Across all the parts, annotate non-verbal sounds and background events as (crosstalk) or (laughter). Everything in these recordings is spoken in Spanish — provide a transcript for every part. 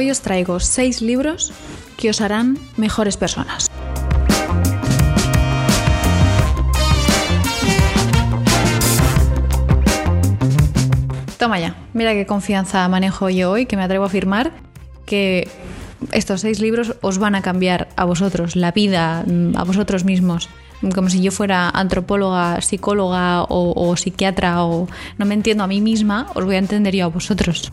Hoy os traigo seis libros que os harán mejores personas. Toma ya, mira qué confianza manejo yo hoy, que me atrevo a afirmar que estos seis libros os van a cambiar a vosotros, la vida, mm, a vosotros mismos. Como si yo fuera antropóloga, psicóloga o, o psiquiatra o no me entiendo a mí misma, os voy a entender yo a vosotros.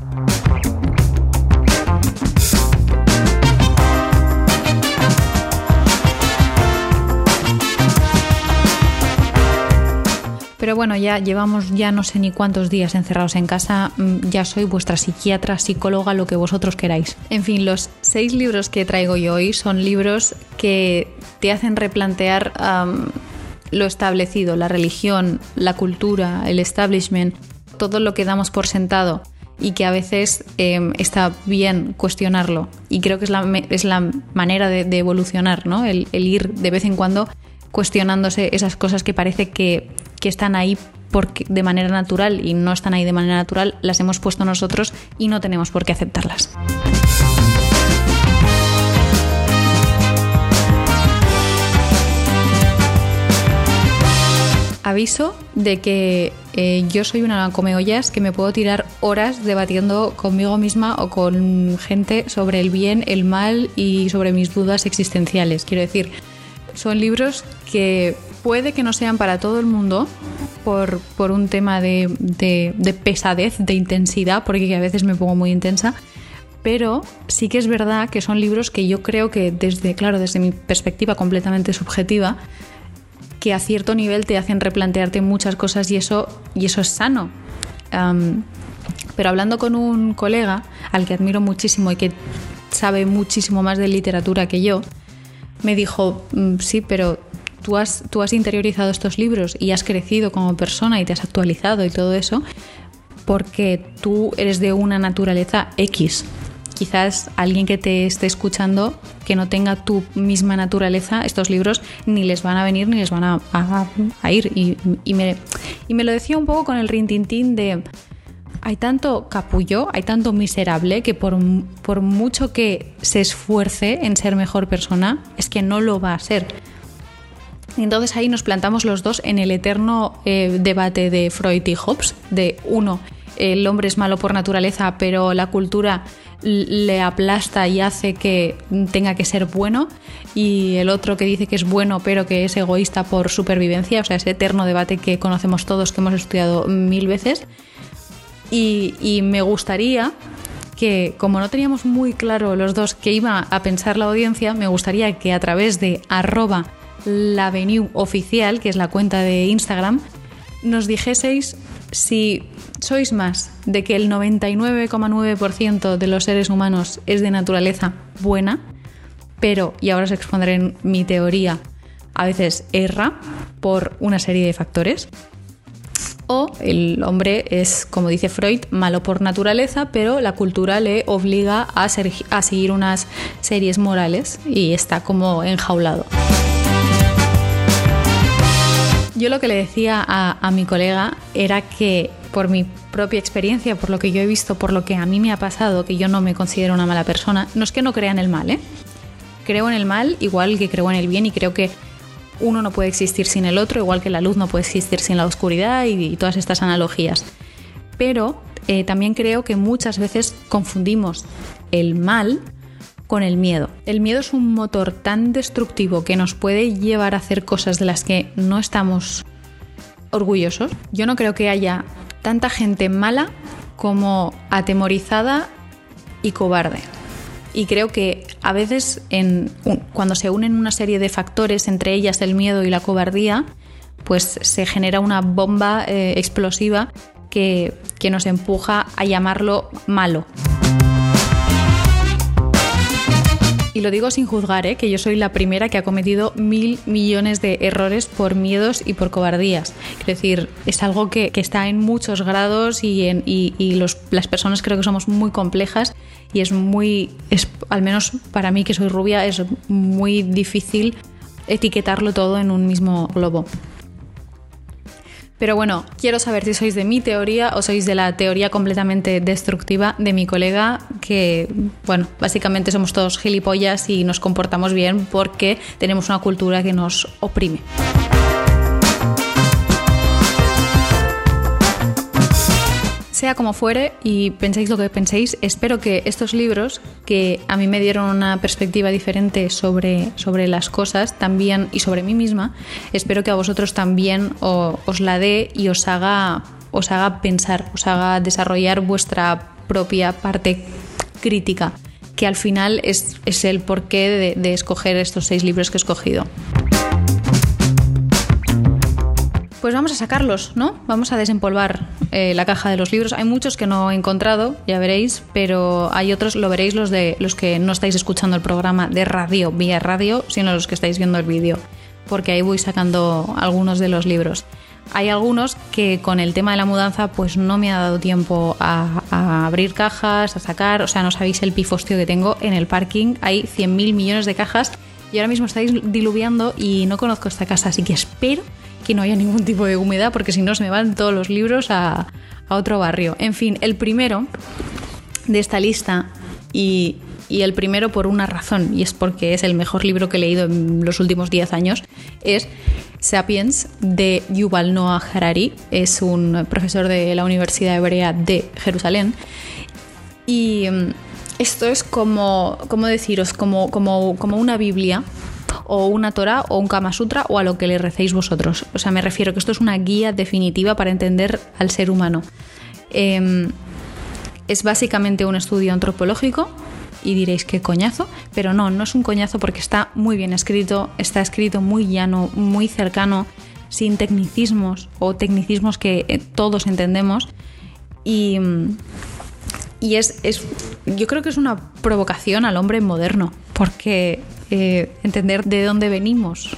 Pero bueno, ya llevamos ya no sé ni cuántos días encerrados en casa, mm, ya soy vuestra psiquiatra, psicóloga, lo que vosotros queráis. En fin, los seis libros que traigo yo hoy son libros que te hacen replantear lo establecido, la religión, la cultura, el establishment, todo lo que damos por sentado y que a veces eh, está bien cuestionarlo. Y creo que es la, es la manera de, de evolucionar, ¿no? El, el, ir de vez en cuando cuestionándose esas cosas que parece que, que están ahí porque, de manera natural y no están ahí de manera natural, las hemos puesto nosotros y no tenemos por qué aceptarlas. Aviso de que eh, yo soy una comeollas que me puedo tirar horas debatiendo conmigo misma o con gente sobre el bien, el mal y sobre mis dudas existenciales. Quiero decir, son libros que puede que no sean para todo el mundo por, por un tema de, de, de, pesadez, de intensidad, porque a veces me pongo muy intensa. Pero sí que es verdad que son libros que yo creo que desde, claro, desde mi perspectiva completamente subjetiva, que a cierto nivel te hacen replantearte muchas cosas y eso, y eso es sano. Pero hablando con un colega al que admiro muchísimo y que sabe muchísimo más de literatura que yo, me dijo, sí, pero tú has, interiorizado estos libros y has crecido como persona y te has actualizado y todo eso porque tú eres de una naturaleza X. Quizás alguien que te esté escuchando que no tenga tu misma naturaleza, estos libros ni les van a venir ni les van a, ir. Y, y, me, y me lo decía un poco con el rintintín de hay tanto capullo, hay tanto miserable que por, por, mucho que se esfuerce en ser mejor persona, es que no lo va a ser. Y entonces ahí nos plantamos los dos en el eterno eh, debate de Freud y Hobbes, de uno, el hombre es malo por naturaleza, pero la cultura le aplasta y hace que tenga que ser bueno, y el otro que dice que es bueno pero que es egoísta por supervivencia, o sea, ese eterno debate que conocemos todos, que hemos estudiado mil veces. Y, y, me gustaría que, como no teníamos muy claro los dos qué iba a pensar la audiencia, me gustaría que a través de arroba la Avenue Oficial, que es la cuenta de Instagram, nos dijeseis si sois más de que el 99,9% de los seres humanos es de naturaleza buena, pero, y ahora os expondré mi teoría, a veces erra por una serie de factores, o el hombre es, como dice Freud, malo por naturaleza, pero la cultura le obliga a, a seguir unas series morales y está como enjaulado. Yo lo que le decía a, a, mi colega era que por mi propia experiencia, por lo que yo he visto, por lo que a mí me ha pasado, que yo no me considero una mala persona, no es que no crea en el mal, ¿eh? Creo en el mal igual que creo en el bien y creo que uno no puede existir sin el otro, igual que la luz no puede existir sin la oscuridad y, todas estas analogías. Pero eh, también creo que muchas veces confundimos el mal con el miedo. El miedo es un motor tan destructivo que nos puede llevar a hacer cosas de las que no estamos orgullosos. Yo no creo que haya tanta gente mala como atemorizada y cobarde. Y creo que a veces cuando se unen una serie de factores, entre ellas el miedo y la cobardía, pues se genera una bomba eh, explosiva que nos empuja a llamarlo malo. Y lo digo sin juzgar, ¿eh? que yo soy la primera que ha cometido mil millones de errores por miedos y por cobardías. Es decir, es algo que, está en muchos grados y, las personas creo que somos muy complejas y es muy, es, al menos para mí que soy rubia, es muy difícil etiquetarlo todo en un mismo globo. Pero bueno, quiero saber si sois de mi teoría o sois de la teoría completamente destructiva de mi colega, que, bueno, básicamente somos todos gilipollas y nos comportamos bien porque tenemos una cultura que nos oprime. Sea como fuere y penséis lo que penséis, espero que estos libros, que a mí me dieron una perspectiva diferente sobre, sobre las cosas también y sobre mí misma, espero que a vosotros también os la dé y os haga, os haga pensar, os haga desarrollar vuestra propia parte crítica, que al final es, el porqué de escoger estos seis libros que he escogido. Pues vamos a sacarlos, ¿no? Vamos a desempolvar eh, la caja de los libros. Hay muchos que no he encontrado, ya veréis, pero hay otros, lo veréis los de los que no estáis escuchando el programa de radio, vía radio, sino los que estáis viendo el vídeo, porque ahí voy sacando algunos de los libros. Hay algunos que con el tema de la mudanza pues no me ha dado tiempo a, a abrir cajas, a sacar, o sea, no sabéis el pifostio que tengo en el parking, hay 100.000 millones de cajas y ahora mismo estáis diluviando y no conozco esta casa, así que espero no haya ningún tipo de humedad porque si no se me van todos los libros a, otro barrio. En fin, el primero de esta lista y, el primero por una razón, y es porque es el mejor libro que he leído en los últimos 10 años, es Sapiens de Yuval Noah Harari. Es un profesor de la Universidad Hebrea de Jerusalén. Y mm, esto es como, como deciros, como, como, como una Biblia o una Torah o un Kama Sutra o a lo que le recéis vosotros. O sea, me refiero que esto es una guía definitiva para entender al ser humano. Em, es básicamente un estudio antropológico y diréis qué coñazo, pero no, no es un coñazo porque está muy bien escrito, está escrito muy llano, muy cercano, sin tecnicismos o tecnicismos que eh, todos entendemos y, y es, es, yo creo que es una provocación al hombre moderno porque eh, entender de dónde venimos,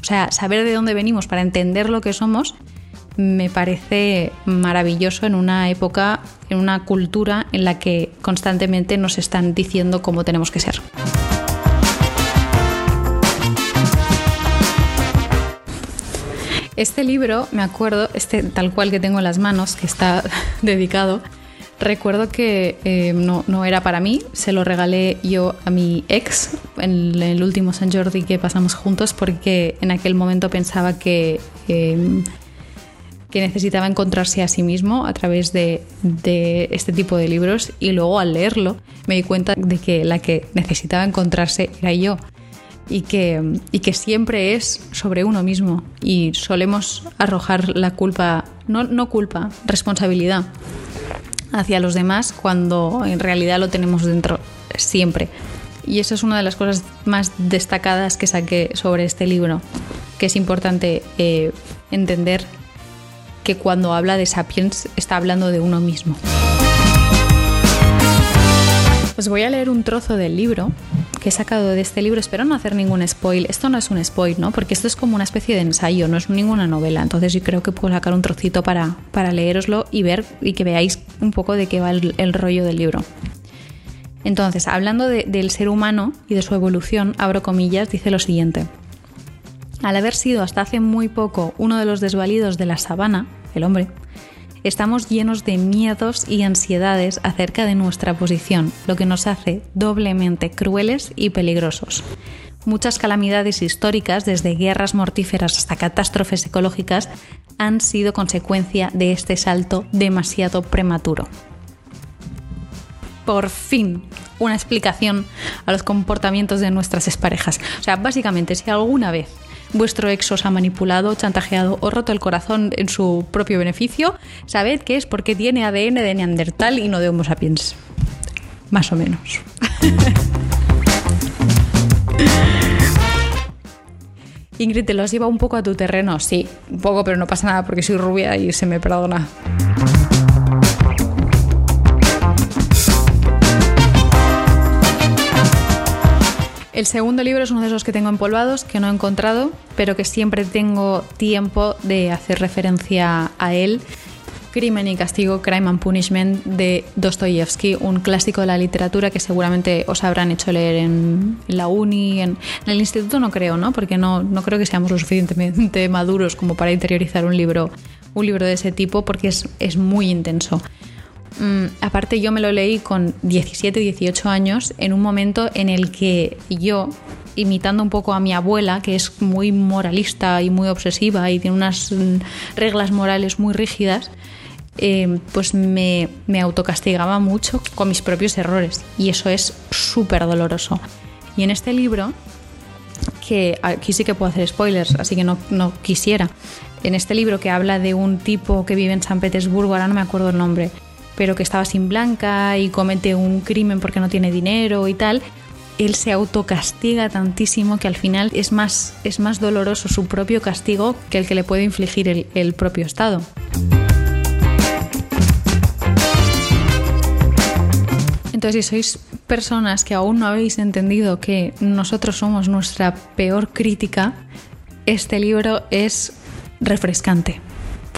o sea, saber de dónde venimos para entender lo que somos, me parece maravilloso en una época, en una cultura en la que constantemente nos están diciendo cómo tenemos que ser. Este libro, me acuerdo, este tal cual que tengo en las manos, que está (laughs) dedicado, Recuerdo que eh, no, era para mí, se lo regalé yo a mi ex en el último San Jordi que pasamos juntos porque en aquel momento pensaba que, em, que necesitaba encontrarse a sí mismo a través de, este tipo de libros. Y luego al leerlo me di cuenta de que la que necesitaba encontrarse era yo. Y que, y que siempre es sobre uno mismo. Y solemos arrojar la culpa, no, no culpa, responsabilidad hacia los demás cuando en realidad lo tenemos dentro siempre. Y eso es una de las cosas más destacadas que saqué sobre este libro, que es importante eh, entender que cuando habla de sapiens está hablando de uno mismo. Os voy a leer un trozo del libro que he sacado de este libro. Espero no hacer ningún spoil. Esto no es un spoil, ¿no? Porque esto es como una especie de ensayo, no es ninguna novela. Entonces yo creo que puedo sacar un trocito para, para leeroslo y ver y que veáis un poco de qué va el, rollo del libro. Entonces, hablando del ser humano y de su evolución, abro comillas, dice lo siguiente. Al haber sido hasta hace muy poco uno de los desvalidos de la sabana, el hombre, estamos llenos de miedos y ansiedades acerca de nuestra posición, lo que nos hace doblemente crueles y peligrosos. Muchas calamidades históricas, desde guerras mortíferas hasta catástrofes ecológicas, han sido consecuencia de este salto demasiado prematuro. Por fin, una explicación a los comportamientos de nuestras exparejas. O sea, básicamente, si alguna vez vuestro ex os ha manipulado, chantajeado o roto el corazón en su propio beneficio, sabed que es porque tiene ADN de Neandertal y no de Homo sapiens. Más o menos. (laughs) Ingrid, ¿te lo has llevado un poco a tu terreno? Sí, un poco, pero no pasa nada porque soy rubia y se me perdona. El segundo libro es uno de esos que tengo empolvados, que no he encontrado, pero que siempre tengo tiempo de hacer referencia a él. Crimen y Castigo, Crime and Punishment de Dostoyevsky, un clásico de la literatura que seguramente os habrán hecho leer en la uni, en, el instituto no creo, ¿no? Porque no, no creo que seamos lo suficientemente (laughs) maduros como para interiorizar un libro un libro de ese tipo porque es, es muy intenso. Mm, aparte yo me lo leí con 17, 18 años en un momento en el que yo, imitando un poco a mi abuela, que es muy moralista y muy obsesiva y tiene unas mm, reglas morales muy rígidas, eh, pues me, me autocastigaba mucho con mis propios errores y eso es súper doloroso. Y en este libro, que aquí sí que puedo hacer spoilers, así que no, no quisiera, en este libro que habla de un tipo que vive en San Petersburgo, ahora no me acuerdo el nombre, pero que estaba sin blanca y comete un crimen porque no tiene dinero y tal, él se autocastiga tantísimo que al final es más, es más doloroso su propio castigo que el que le puede infligir el, el propio Estado. Entonces, si sois personas que aún no habéis entendido que nosotros somos nuestra peor crítica, este libro es refrescante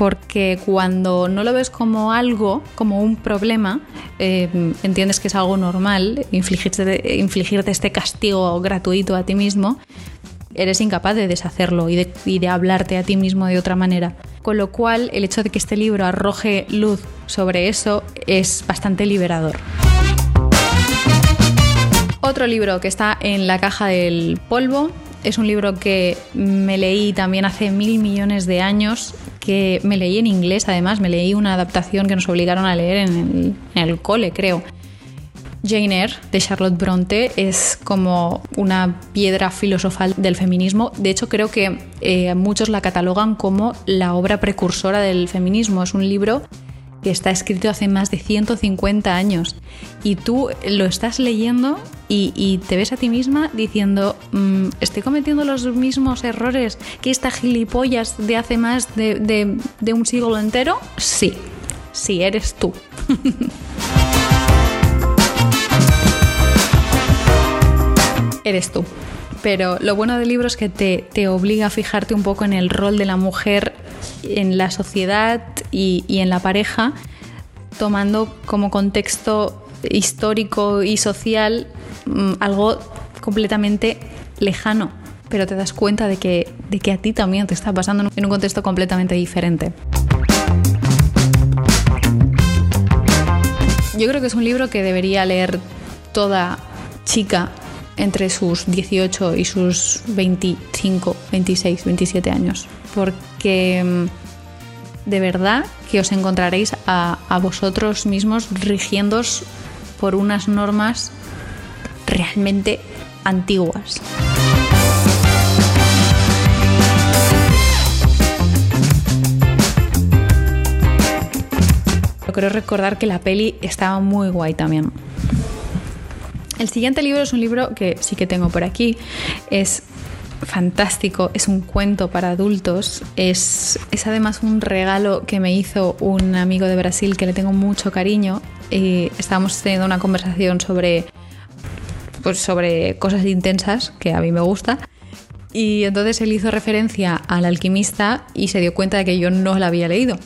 porque cuando no lo ves como algo, como un problema, eh, entiendes que es algo normal, infligirte, este castigo gratuito a ti mismo, eres incapaz de deshacerlo y de, y de, hablarte a ti mismo de otra manera. Con lo cual, el hecho de que este libro arroje luz sobre eso es bastante liberador. Otro libro que está en la caja del polvo es un libro que me leí también hace mil millones de años, que me leí en inglés además, me leí una adaptación que nos obligaron a leer en el, cole, creo. Jane Eyre de Charlotte Bronte es como una piedra filosofal del feminismo. De hecho, creo que eh, muchos la catalogan como la obra precursora del feminismo. Es un libro que está escrito hace más de 150 años y tú lo estás leyendo y, te ves a ti misma diciendo, mmm, estoy cometiendo los mismos errores que esta gilipollas de hace más de un siglo entero. Sí, sí, eres tú. (laughs) eres tú. Pero lo bueno del libro es que te, te, obliga a fijarte un poco en el rol de la mujer en la sociedad y, en la pareja, tomando como contexto histórico y social mmm, algo completamente lejano, pero te das cuenta de que, de que a ti también te está pasando en un contexto completamente diferente. Yo creo que es un libro que debería leer toda chica entre sus 18 y sus 25, 26, 27 años. Porque de verdad que os encontraréis a, vosotros mismos rigiéndos por unas normas realmente antiguas. Quiero recordar que la peli estaba muy guay también. El siguiente libro es un libro que sí que tengo por aquí. Es fantástico, es un cuento para adultos, es, es, además un regalo que me hizo un amigo de Brasil que le tengo mucho cariño. Y estábamos teniendo una conversación sobre, pues sobre cosas intensas que a mí me gusta. Y entonces él hizo referencia al alquimista y se dio cuenta de que yo no la había leído.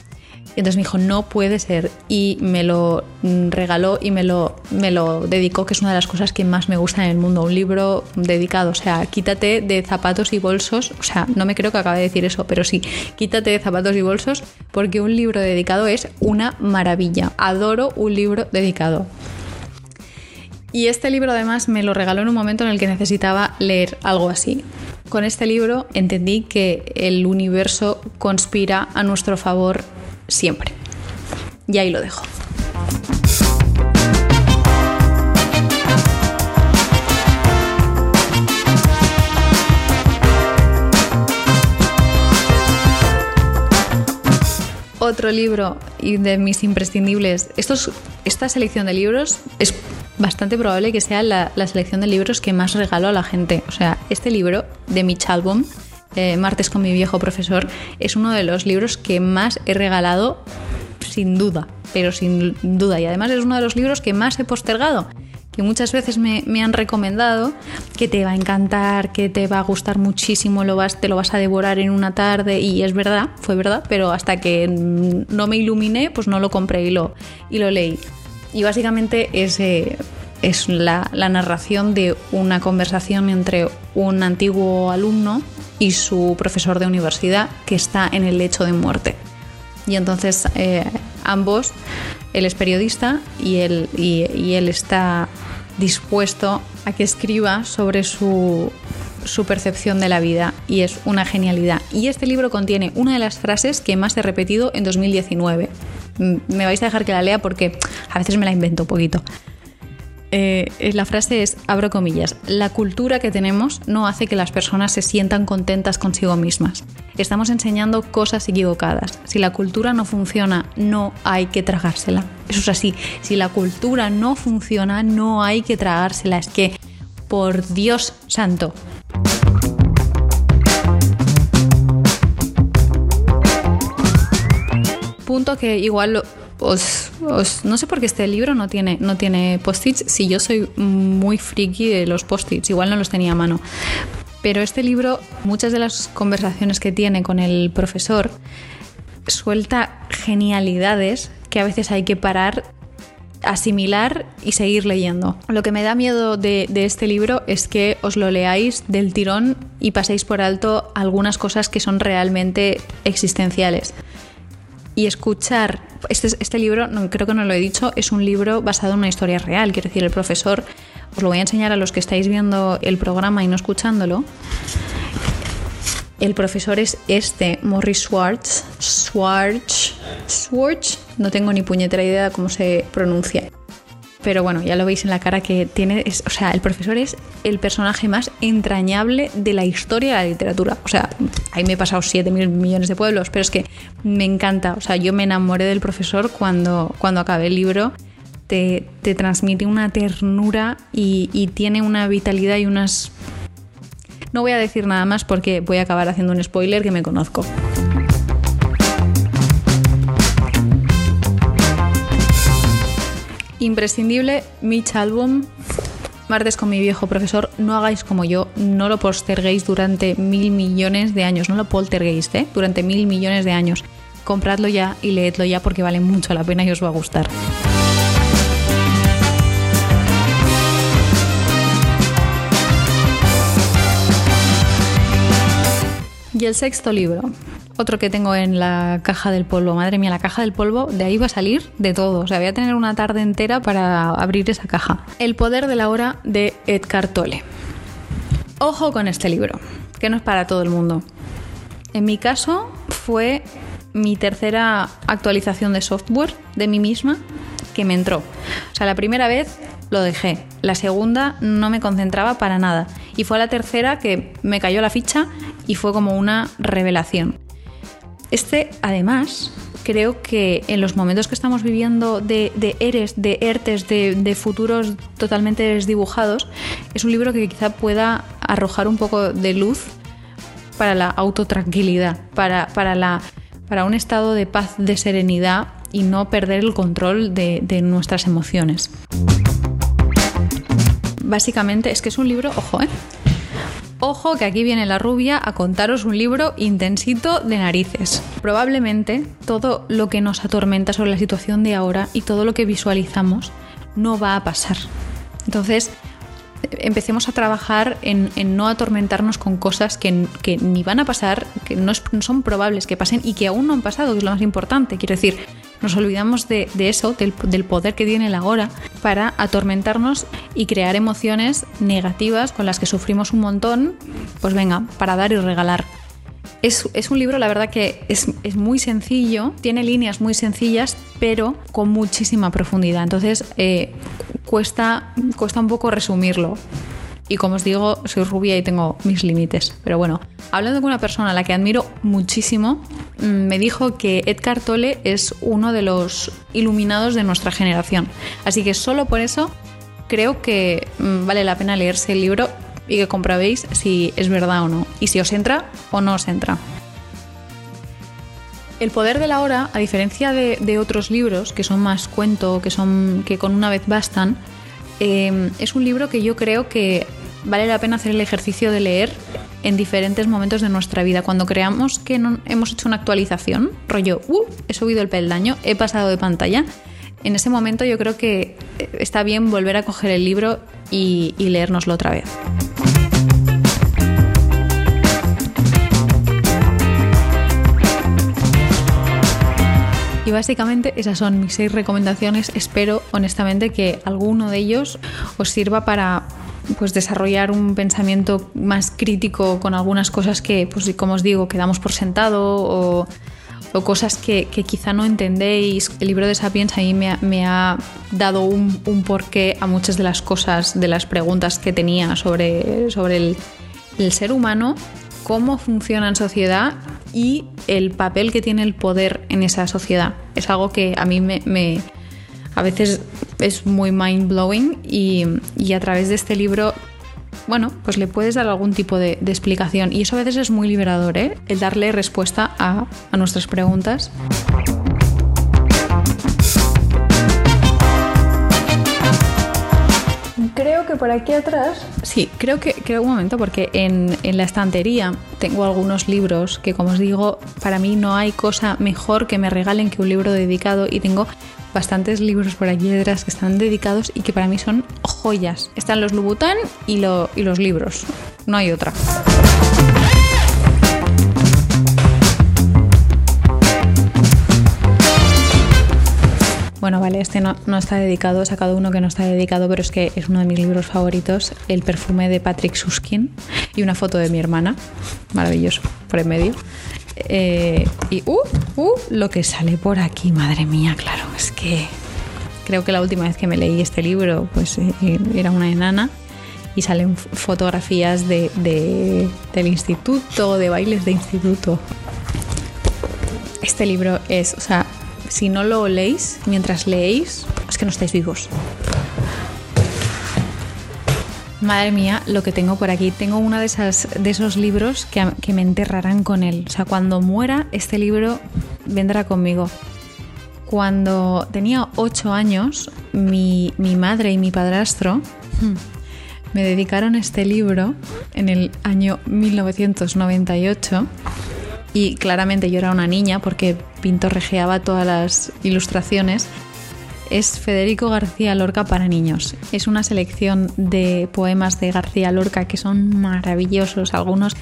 Y entonces me dijo, no puede ser. Y me lo regaló y me lo, me lo dedicó, que es una de las cosas que más me gusta en el mundo. Un libro dedicado. O sea, quítate de zapatos y bolsos. O sea, no me creo que acabe de decir eso, pero sí, quítate de zapatos y bolsos porque un libro dedicado es una maravilla. Adoro un libro dedicado. Y este libro además me lo regaló en un momento en el que necesitaba leer algo así. Con este libro entendí que el universo conspira a nuestro favor siempre. Y ahí lo dejo. Otro libro y de mis imprescindibles. Esta selección de libros es bastante probable que sea la, la, selección de libros que más regalo a la gente. O sea, este libro de Mitch Albom eh, Martes con mi viejo profesor, es uno de los libros que más he regalado, sin duda, pero sin duda. Y además es uno de los libros que más he postergado que muchas veces me, me, han recomendado que te va a encantar, que te va a gustar muchísimo, lo vas, te lo vas a devorar en una tarde y es verdad, fue verdad, pero hasta que no me iluminé, pues no lo compré y lo, y lo leí. Y básicamente es, eh, es la, narración de una conversación entre un antiguo alumno y su profesor de universidad que está en el lecho de muerte. Y entonces eh, ambos, él es periodista y él, y él está dispuesto a que escriba sobre su, su percepción de la vida y es una genialidad. Y este libro contiene una de las frases que más he repetido en 2019. Mm, me vais a dejar que la lea porque a veces me la invento un poquito. Eh, la frase es, abro comillas, la cultura que tenemos no hace que las personas se sientan contentas consigo mismas. Estamos enseñando cosas equivocadas. Si la cultura no funciona, no hay que tragársela. Eso es así. Si la cultura no funciona, no hay que tragársela. Es que, por Dios santo, punto que igual os, no sé por qué este libro no tiene, no tiene post-its, si yo soy muy friki de los post-its, igual no los tenía a mano. Pero este libro, muchas de las conversaciones que tiene con el profesor, suelta genialidades que a veces hay que parar asimilar y seguir leyendo. Lo que me da miedo de, este libro es que os lo leáis del tirón y paséis por alto algunas cosas que son realmente existenciales. Y escuchar, este, este libro, creo que no lo he dicho, es un libro basado en una historia real. Quiero decir, el profesor, os lo voy a enseñar a los que estáis viendo el programa y no escuchándolo. El profesor es este, Morris Schwartz. Schwartz. Schwartz. No tengo ni puñetera idea de cómo se pronuncia. Pero bueno, ya lo veis en la cara que tiene. o sea, el profesor es el personaje más entrañable de la historia de la literatura. O sea, ahí me he pasado 7 mil millones de pueblos, pero es que me encanta. O sea, yo me enamoré del profesor cuando, cuando acabé el libro. Te, transmite una ternura y tiene una vitalidad y unas no voy a decir nada más porque voy a acabar haciendo un spoiler que me conozco. Imprescindible, Mitch Album, Martes con mi viejo profesor, no hagáis como yo, no lo posterguéis durante mil millones de años, no lo polterguéis, ¿eh? durante mil millones de años. Compradlo ya y leedlo ya porque vale mucho la pena y os va a gustar. Y el sexto libro, otro que tengo en la caja del polvo. Madre mía, la caja del polvo, de ahí va a salir de todo. O sea, voy a tener una tarde entera para abrir esa caja. El poder de la hora de Edgar Tolle. Ojo con este libro, que no es para todo el mundo. En mi caso fue mi tercera actualización de software de mí misma que me entró. O sea, la primera vez lo dejé. La segunda no me concentraba para nada. Y fue la tercera que me cayó la ficha y fue como una revelación. Este, además, creo que en los momentos que estamos viviendo de, eres, de ERTES, de, futuros totalmente desdibujados, es un libro que quizá pueda arrojar un poco de luz para la autotranquilidad, para, para, la, para un estado de paz, de serenidad y no perder el control de, de nuestras emociones básicamente es que es un libro, ojo, ¿eh? Ojo que aquí viene la rubia a contaros un libro intensito de narices. Probablemente todo lo que nos atormenta sobre la situación de ahora y todo lo que visualizamos no va a pasar. Entonces, empecemos a trabajar en, no atormentarnos con cosas que, ni van a pasar, que no, son probables que pasen y que aún no han pasado, que es lo más importante. Quiero decir, nos olvidamos de, eso, del, poder que tiene la hora para atormentarnos y crear emociones negativas con las que sufrimos un montón, pues venga, para dar y regalar. Es, un libro, la verdad que es, muy sencillo, tiene líneas muy sencillas, pero con muchísima profundidad. Entonces, eh, cuesta, cuesta un poco resumirlo. Y como os digo, soy rubia y tengo mis límites. Pero bueno, hablando con una persona a la que admiro muchísimo, mm, me dijo que Edgar Tolle es uno de los iluminados de nuestra generación. Así que solo por eso creo que mm, vale la pena leerse el libro y que comprobéis si es verdad o no. Y si os entra o no os entra. El poder de la hora, a diferencia de, otros libros que son más cuento, que son que con una vez bastan, Em, es un libro que yo creo que vale la pena hacer el ejercicio de leer en diferentes momentos de nuestra vida. Cuando creamos que no, hemos hecho una actualización, rollo, uh, he subido el peldaño, he pasado de pantalla, en ese momento yo creo que está bien volver a coger el libro y, y leérnoslo otra vez. Básicamente esas son mis seis recomendaciones. Espero honestamente que alguno de ellos os sirva para pues desarrollar un pensamiento más crítico con algunas cosas que, pues como os digo, quedamos por sentado o, cosas que, quizá no entendéis. El libro de Sapiens a mí me ha, dado un, porqué a muchas de las cosas, de las preguntas que tenía sobre, sobre el, el ser humano, cómo funciona en sociedad y el papel que tiene el poder en esa sociedad. Es algo que a mí me, a veces es muy mind blowing y, a través de este libro bueno, pues le puedes dar algún tipo de, explicación y eso a veces es muy liberador, ¿eh? el darle respuesta a, a nuestras preguntas. Por aquí atrás. Sí, creo que, creo un momento, porque en, en, la estantería tengo algunos libros que, como os digo, para mí no hay cosa mejor que me regalen que un libro dedicado y tengo bastantes libros por aquí detrás que están dedicados y que para mí son joyas. Están los Lubután y, lo, y los libros. No hay otra. Bueno, vale, este no, está dedicado, he sacado uno que no está dedicado, pero es que es uno de mis libros favoritos, El perfume de Patrick Suskin y una foto de mi hermana, maravilloso, por en medio. Eh, y, uh, uh, lo que sale por aquí, madre mía, claro, es que creo que la última vez que me leí este libro, pues eh, era una enana y salen fotografías de, del instituto, de bailes de instituto. Este libro es, o sea, si no lo leéis mientras leéis, es que no estáis vivos. Madre mía, lo que tengo por aquí. Tengo uno de, esas, de esos libros que, que, me enterrarán con él. O sea, cuando muera, este libro vendrá conmigo. Cuando tenía ocho años, mi, mi madre y mi padrastro hmm, me dedicaron este libro en el año 1998 y claramente yo era una niña porque pintorrejeaba todas las ilustraciones, es Federico García Lorca para niños. Es una selección de poemas de García Lorca que son maravillosos, algunos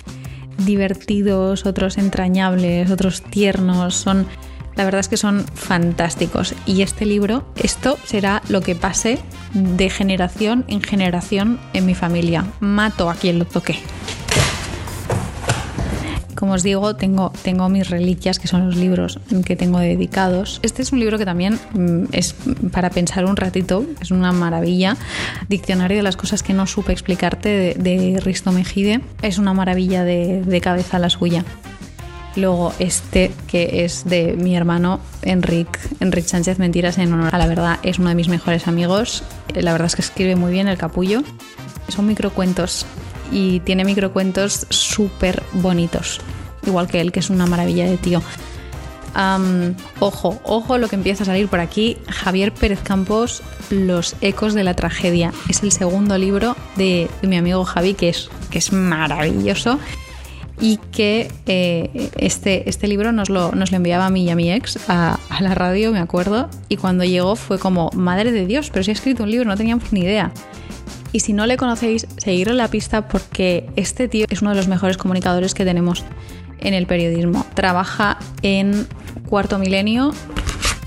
divertidos, otros entrañables, otros tiernos, son la verdad es que son fantásticos y este libro, esto será lo que pase de generación en generación en mi familia. Mato a quien lo toque. Como os digo, tengo, tengo mis reliquias, que son los libros que tengo dedicados. Este es un libro que también mm, es para pensar un ratito, es una maravilla. Diccionario de las cosas que no supe explicarte de, Risto Mejide. Es una maravilla de, de cabeza la suya. Luego este, que es de mi hermano Enric, Enric Sánchez Mentiras en honor a la verdad, es uno de mis mejores amigos. La verdad es que escribe muy bien el capullo. Son microcuentos y tiene microcuentos súper bonitos, igual que él, que es una maravilla de tío. ojo, ojo lo que empieza a salir por aquí. Javier Pérez Campos, Los ecos de la tragedia. Es el segundo libro de, mi amigo Javi, que es, que es maravilloso. Y que eh, este, este libro nos lo, nos lo enviaba a mí y a mi ex a, a, la radio, me acuerdo. Y cuando llegó fue como, madre de Dios, pero si ha escrito un libro, no teníamos ni idea. Y si no le conocéis, seguidlo la pista porque este tío es uno de los mejores comunicadores que tenemos en el periodismo. Trabaja en Cuarto Milenio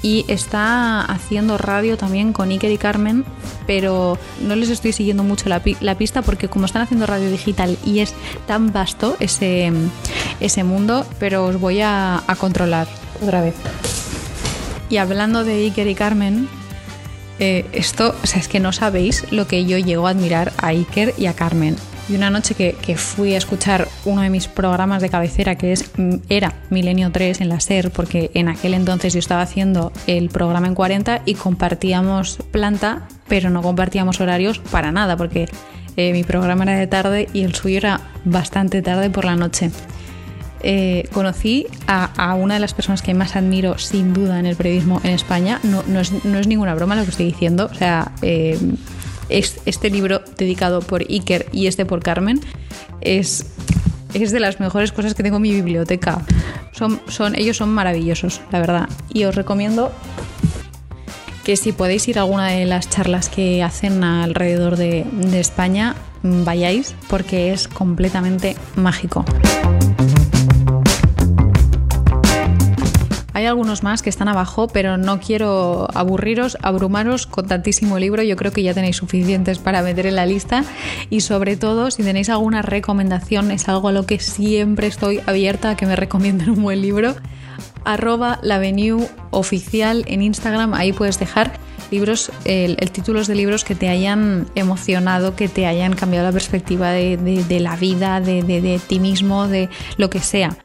y está haciendo radio también con Iker y Carmen, pero no les estoy siguiendo mucho la, pista porque como están haciendo radio digital y es tan vasto ese, ese mundo, pero os voy a, a controlar otra vez. Y hablando de Iker y Carmen, eh, esto, o sea, es que no sabéis lo que yo llego a admirar a Iker y a Carmen. Y una noche que, fui a escuchar uno de mis programas de cabecera, que es, mm, era Milenio 3 en la SER, porque en aquel entonces yo estaba haciendo el programa en 40 y compartíamos planta, pero no compartíamos horarios para nada, porque eh, mi programa era de tarde y el suyo era bastante tarde por la noche. Eh, conocí a, una de las personas que más admiro sin duda en el periodismo en España. No, es, ninguna broma lo que estoy diciendo. O sea, eh, este libro dedicado por Iker y este por Carmen es, de las mejores cosas que tengo en mi biblioteca. Son, ellos son maravillosos, la verdad. Y os recomiendo que si podéis ir a alguna de las charlas que hacen alrededor de, de España, vayáis porque es completamente mágico. Hay algunos más que están abajo, pero no quiero aburriros, abrumaros con tantísimo libro. Yo creo que ya tenéis suficientes para meter en la lista. Y sobre todo, si tenéis alguna recomendación, es algo a lo que siempre estoy abierta a que me recomienden un buen libro. Arroba la oficial en Instagram, ahí puedes dejar libros, el, títulos de libros que te hayan emocionado, que te hayan cambiado la perspectiva de, la vida, de, ti mismo, de lo que sea.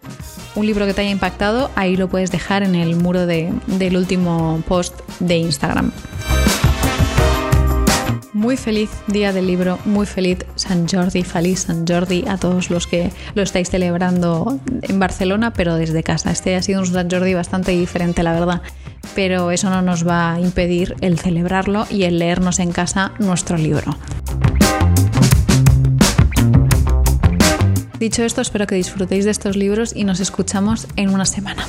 Un libro que te haya impactado, ahí lo puedes dejar en el muro del último post de Instagram. Muy feliz día del libro, muy feliz San Jordi, feliz San Jordi a todos los que lo estáis celebrando en Barcelona, pero desde casa. Este ha sido un San Jordi bastante diferente, la verdad pero eso no nos va a impedir el celebrarlo y el leernos en casa nuestro libro. Dicho esto, espero que disfrutéis de estos libros y nos escuchamos en una semana.